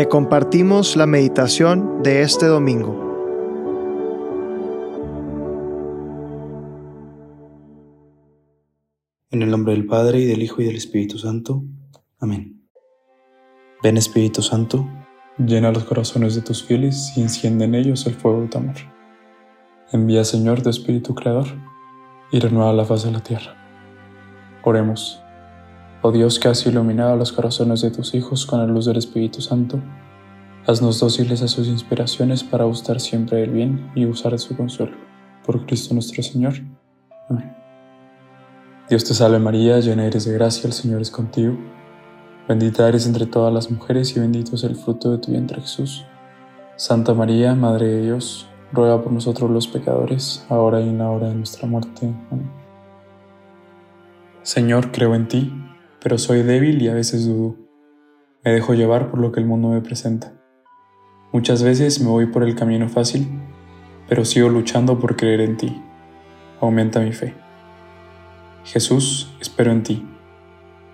Te compartimos la meditación de este domingo. En el nombre del Padre y del Hijo y del Espíritu Santo. Amén. Ven Espíritu Santo, llena los corazones de tus fieles y enciende en ellos el fuego de tu amor. Envía Señor tu Espíritu Creador y renueva la faz de la tierra. Oremos. Oh Dios que has iluminado los corazones de tus hijos con la luz del Espíritu Santo, haznos dóciles a sus inspiraciones para gustar siempre del bien y usar de su consuelo. Por Cristo nuestro Señor. Amén. Dios te salve María, llena eres de gracia, el Señor es contigo. Bendita eres entre todas las mujeres y bendito es el fruto de tu vientre Jesús. Santa María, Madre de Dios, ruega por nosotros los pecadores, ahora y en la hora de nuestra muerte. Amén. Señor, creo en ti pero soy débil y a veces dudo. Me dejo llevar por lo que el mundo me presenta. Muchas veces me voy por el camino fácil, pero sigo luchando por creer en ti. Aumenta mi fe. Jesús, espero en ti.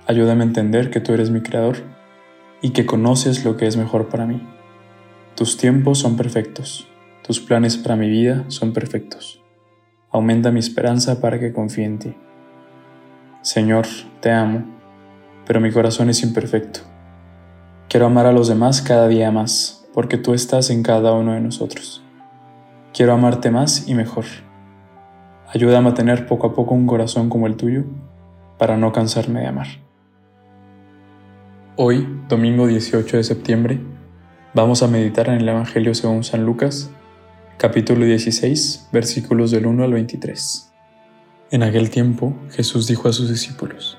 Ayúdame a entender que tú eres mi creador y que conoces lo que es mejor para mí. Tus tiempos son perfectos, tus planes para mi vida son perfectos. Aumenta mi esperanza para que confíe en ti. Señor, te amo pero mi corazón es imperfecto. Quiero amar a los demás cada día más, porque tú estás en cada uno de nosotros. Quiero amarte más y mejor. Ayúdame a tener poco a poco un corazón como el tuyo, para no cansarme de amar. Hoy, domingo 18 de septiembre, vamos a meditar en el Evangelio según San Lucas, capítulo 16, versículos del 1 al 23. En aquel tiempo, Jesús dijo a sus discípulos,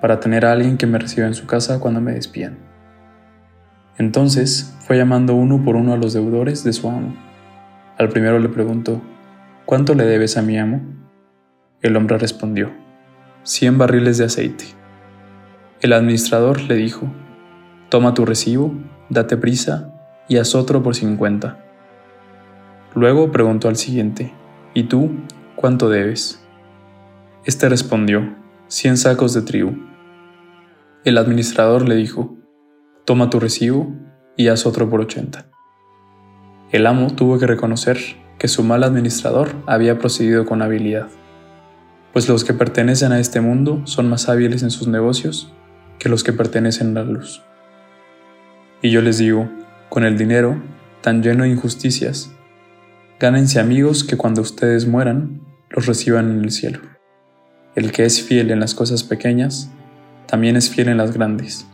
para tener a alguien que me reciba en su casa cuando me despidan. Entonces fue llamando uno por uno a los deudores de su amo. Al primero le preguntó, ¿cuánto le debes a mi amo? El hombre respondió, cien barriles de aceite. El administrador le dijo, toma tu recibo, date prisa y haz otro por cincuenta. Luego preguntó al siguiente, ¿y tú cuánto debes? Este respondió, cien sacos de trigo. El administrador le dijo, toma tu recibo y haz otro por ochenta. El amo tuvo que reconocer que su mal administrador había procedido con habilidad, pues los que pertenecen a este mundo son más hábiles en sus negocios que los que pertenecen a la luz. Y yo les digo, con el dinero, tan lleno de injusticias, gánense amigos que cuando ustedes mueran, los reciban en el cielo. El que es fiel en las cosas pequeñas, también es fiel en las grandes.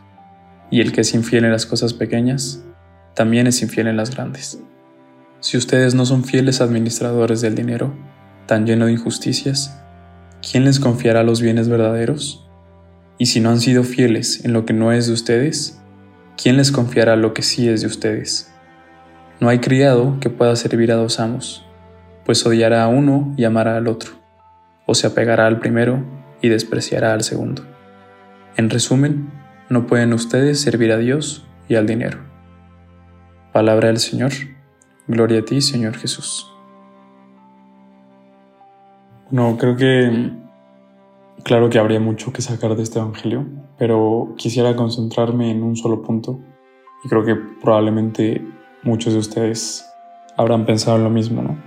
Y el que es infiel en las cosas pequeñas, también es infiel en las grandes. Si ustedes no son fieles administradores del dinero, tan lleno de injusticias, ¿quién les confiará los bienes verdaderos? Y si no han sido fieles en lo que no es de ustedes, ¿quién les confiará lo que sí es de ustedes? No hay criado que pueda servir a dos amos, pues odiará a uno y amará al otro, o se apegará al primero y despreciará al segundo. En resumen, no pueden ustedes servir a Dios y al dinero. Palabra del Señor. Gloria a ti, Señor Jesús. No, creo que claro que habría mucho que sacar de este Evangelio, pero quisiera concentrarme en un solo punto y creo que probablemente muchos de ustedes habrán pensado lo mismo, ¿no?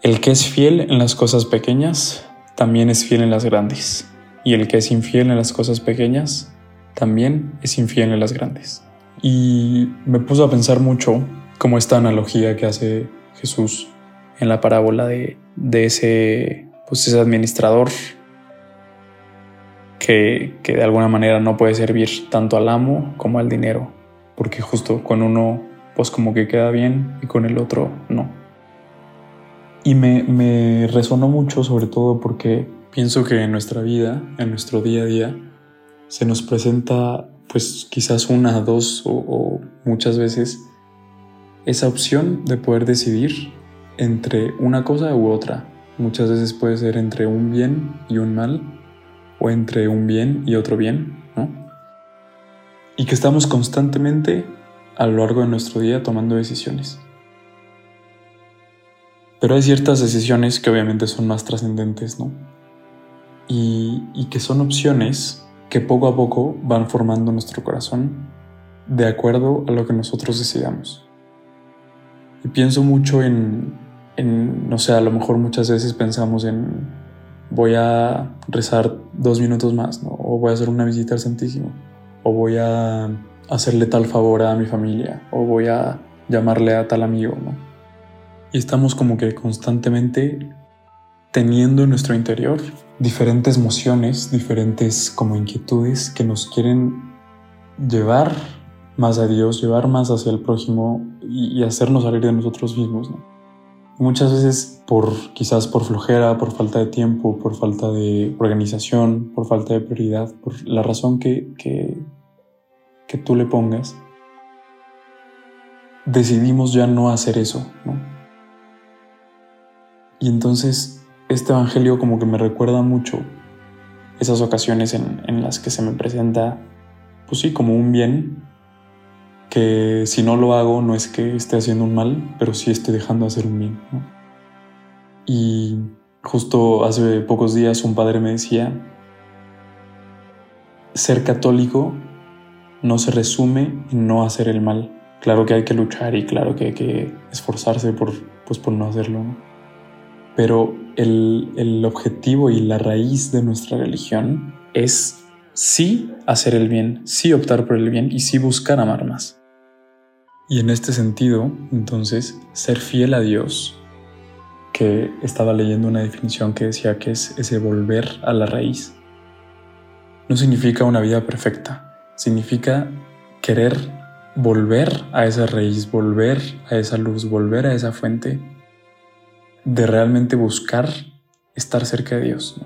El que es fiel en las cosas pequeñas, también es fiel en las grandes y el que es infiel en las cosas pequeñas, también es infiel en las grandes. Y me puso a pensar mucho como esta analogía que hace Jesús en la parábola de, ese, pues ese administrador que, que de alguna manera no puede servir tanto al amo como al dinero, porque justo con uno pues como que queda bien y con el otro no. Y me, me resonó mucho sobre todo porque Pienso que en nuestra vida, en nuestro día a día, se nos presenta pues quizás una, dos o, muchas veces esa opción de poder decidir entre una cosa u otra. Muchas veces puede ser entre un bien y un mal, o entre un bien y otro bien, ¿no? Y que estamos constantemente a lo largo de nuestro día tomando decisiones. Pero hay ciertas decisiones que obviamente son más trascendentes, ¿no? Y, que son opciones que poco a poco van formando nuestro corazón de acuerdo a lo que nosotros decidamos. Y pienso mucho en, en, no sé, a lo mejor muchas veces pensamos en voy a rezar dos minutos más, ¿no? O voy a hacer una visita al Santísimo, o voy a hacerle tal favor a mi familia, o voy a llamarle a tal amigo, ¿no? Y estamos como que constantemente teniendo en nuestro interior diferentes emociones, diferentes como inquietudes que nos quieren llevar más a Dios, llevar más hacia el prójimo y, hacernos salir de nosotros mismos. Muchas veces por quizás por flojera, por falta de tiempo, por falta de organización, por falta de prioridad, por la razón que, que, que tú le pongas, decidimos ya no hacer eso. ¿no? Y entonces este Evangelio como que me recuerda mucho esas ocasiones en, en las que se me presenta, pues sí, como un bien que si no lo hago no es que esté haciendo un mal, pero sí esté dejando de hacer un bien. Y justo hace pocos días un padre me decía, ser católico no se resume en no hacer el mal. Claro que hay que luchar y claro que hay que esforzarse por, pues por no hacerlo. Pero el, el objetivo y la raíz de nuestra religión es sí hacer el bien, sí optar por el bien y sí buscar amar más. Y en este sentido, entonces, ser fiel a Dios, que estaba leyendo una definición que decía que es ese volver a la raíz, no significa una vida perfecta, significa querer volver a esa raíz, volver a esa luz, volver a esa fuente, de realmente buscar estar cerca de Dios.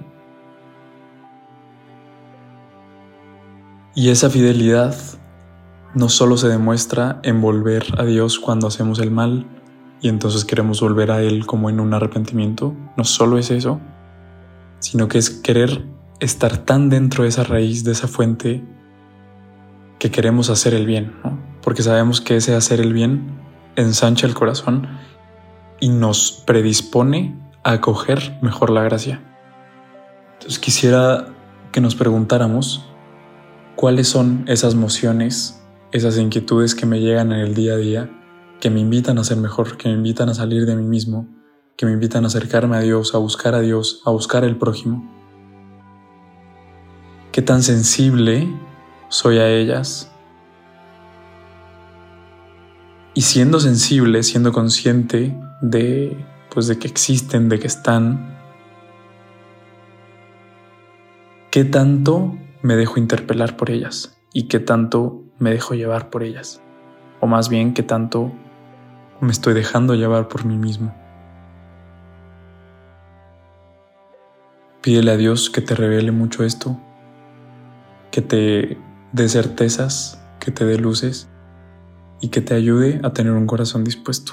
Y esa fidelidad no solo se demuestra en volver a Dios cuando hacemos el mal y entonces queremos volver a Él como en un arrepentimiento, no solo es eso, sino que es querer estar tan dentro de esa raíz, de esa fuente, que queremos hacer el bien, porque sabemos que ese hacer el bien ensancha el corazón y nos predispone a acoger mejor la gracia. Entonces quisiera que nos preguntáramos cuáles son esas mociones esas inquietudes que me llegan en el día a día, que me invitan a ser mejor, que me invitan a salir de mí mismo, que me invitan a acercarme a Dios, a buscar a Dios, a buscar el prójimo. ¿Qué tan sensible soy a ellas? Y siendo sensible, siendo consciente de pues de que existen, de que están, ¿qué tanto me dejo interpelar por ellas? ¿Y qué tanto me dejo llevar por ellas, o más bien que tanto me estoy dejando llevar por mí mismo. Pídele a Dios que te revele mucho esto, que te dé certezas, que te dé luces y que te ayude a tener un corazón dispuesto.